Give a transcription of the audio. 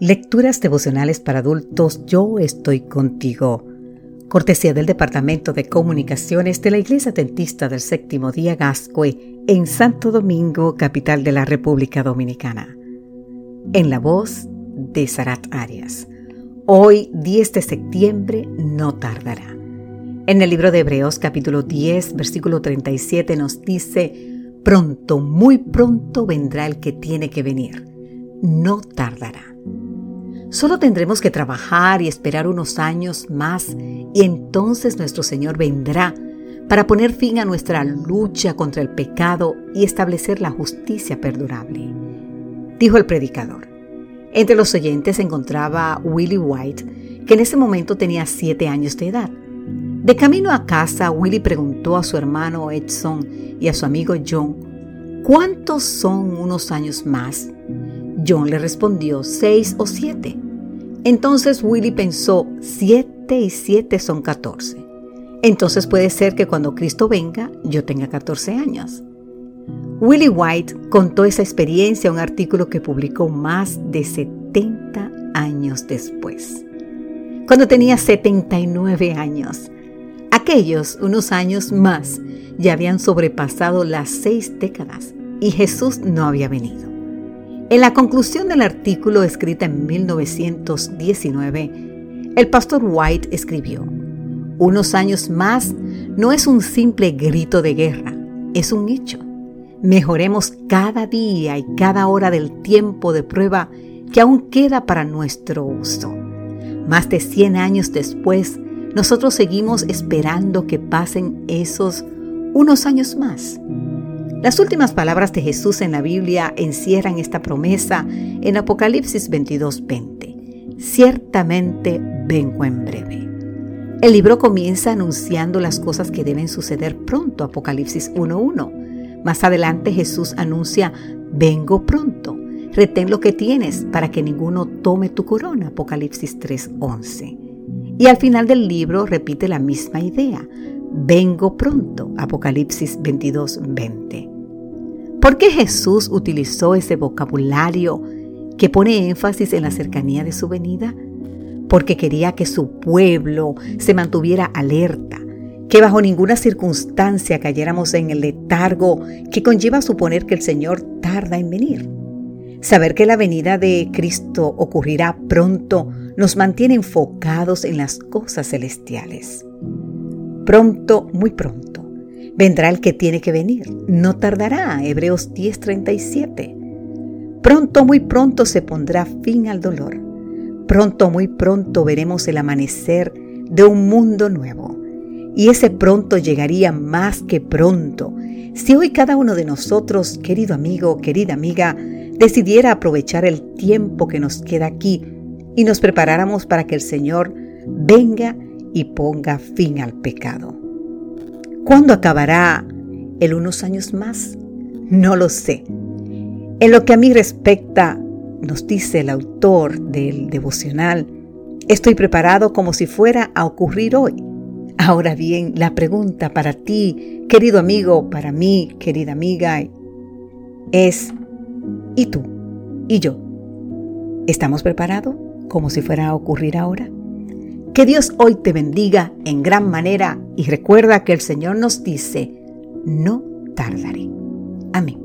Lecturas devocionales para adultos Yo estoy contigo. Cortesía del Departamento de Comunicaciones de la Iglesia Dentista del Séptimo Día Gascue en Santo Domingo, capital de la República Dominicana. En la voz de Sarat Arias. Hoy, 10 de septiembre, no tardará. En el libro de Hebreos capítulo 10, versículo 37 nos dice, pronto, muy pronto vendrá el que tiene que venir. No tardará. Solo tendremos que trabajar y esperar unos años más y entonces nuestro Señor vendrá para poner fin a nuestra lucha contra el pecado y establecer la justicia perdurable. Dijo el predicador. Entre los oyentes se encontraba Willie White, que en ese momento tenía siete años de edad. De camino a casa, Willie preguntó a su hermano Edson y a su amigo John, ¿cuántos son unos años más? John le respondió, seis o siete. Entonces Willy pensó, siete y siete son catorce. Entonces puede ser que cuando Cristo venga yo tenga 14 años. Willie White contó esa experiencia en un artículo que publicó más de 70 años después. Cuando tenía 79 años, aquellos unos años más ya habían sobrepasado las seis décadas y Jesús no había venido. En la conclusión del artículo escrita en 1919, el pastor White escribió, unos años más no es un simple grito de guerra, es un hecho. Mejoremos cada día y cada hora del tiempo de prueba que aún queda para nuestro uso. Más de 100 años después, nosotros seguimos esperando que pasen esos unos años más. Las últimas palabras de Jesús en la Biblia encierran esta promesa en Apocalipsis 22:20. Ciertamente vengo en breve. El libro comienza anunciando las cosas que deben suceder pronto, Apocalipsis 1.1. Más adelante Jesús anuncia, vengo pronto, retén lo que tienes para que ninguno tome tu corona, Apocalipsis 3.11. Y al final del libro repite la misma idea, vengo pronto, Apocalipsis 22.20. ¿Por qué Jesús utilizó ese vocabulario que pone énfasis en la cercanía de su venida? Porque quería que su pueblo se mantuviera alerta, que bajo ninguna circunstancia cayéramos en el letargo que conlleva suponer que el Señor tarda en venir. Saber que la venida de Cristo ocurrirá pronto nos mantiene enfocados en las cosas celestiales. Pronto, muy pronto Vendrá el que tiene que venir, no tardará. Hebreos 10:37. Pronto, muy pronto se pondrá fin al dolor. Pronto, muy pronto veremos el amanecer de un mundo nuevo. Y ese pronto llegaría más que pronto. Si hoy cada uno de nosotros, querido amigo, querida amiga, decidiera aprovechar el tiempo que nos queda aquí y nos preparáramos para que el Señor venga y ponga fin al pecado. ¿Cuándo acabará el unos años más? No lo sé. En lo que a mí respecta, nos dice el autor del devocional, estoy preparado como si fuera a ocurrir hoy. Ahora bien, la pregunta para ti, querido amigo, para mí, querida amiga, es, ¿y tú? ¿Y yo? ¿Estamos preparados como si fuera a ocurrir ahora? Que Dios hoy te bendiga en gran manera y recuerda que el Señor nos dice, no tardaré. Amén.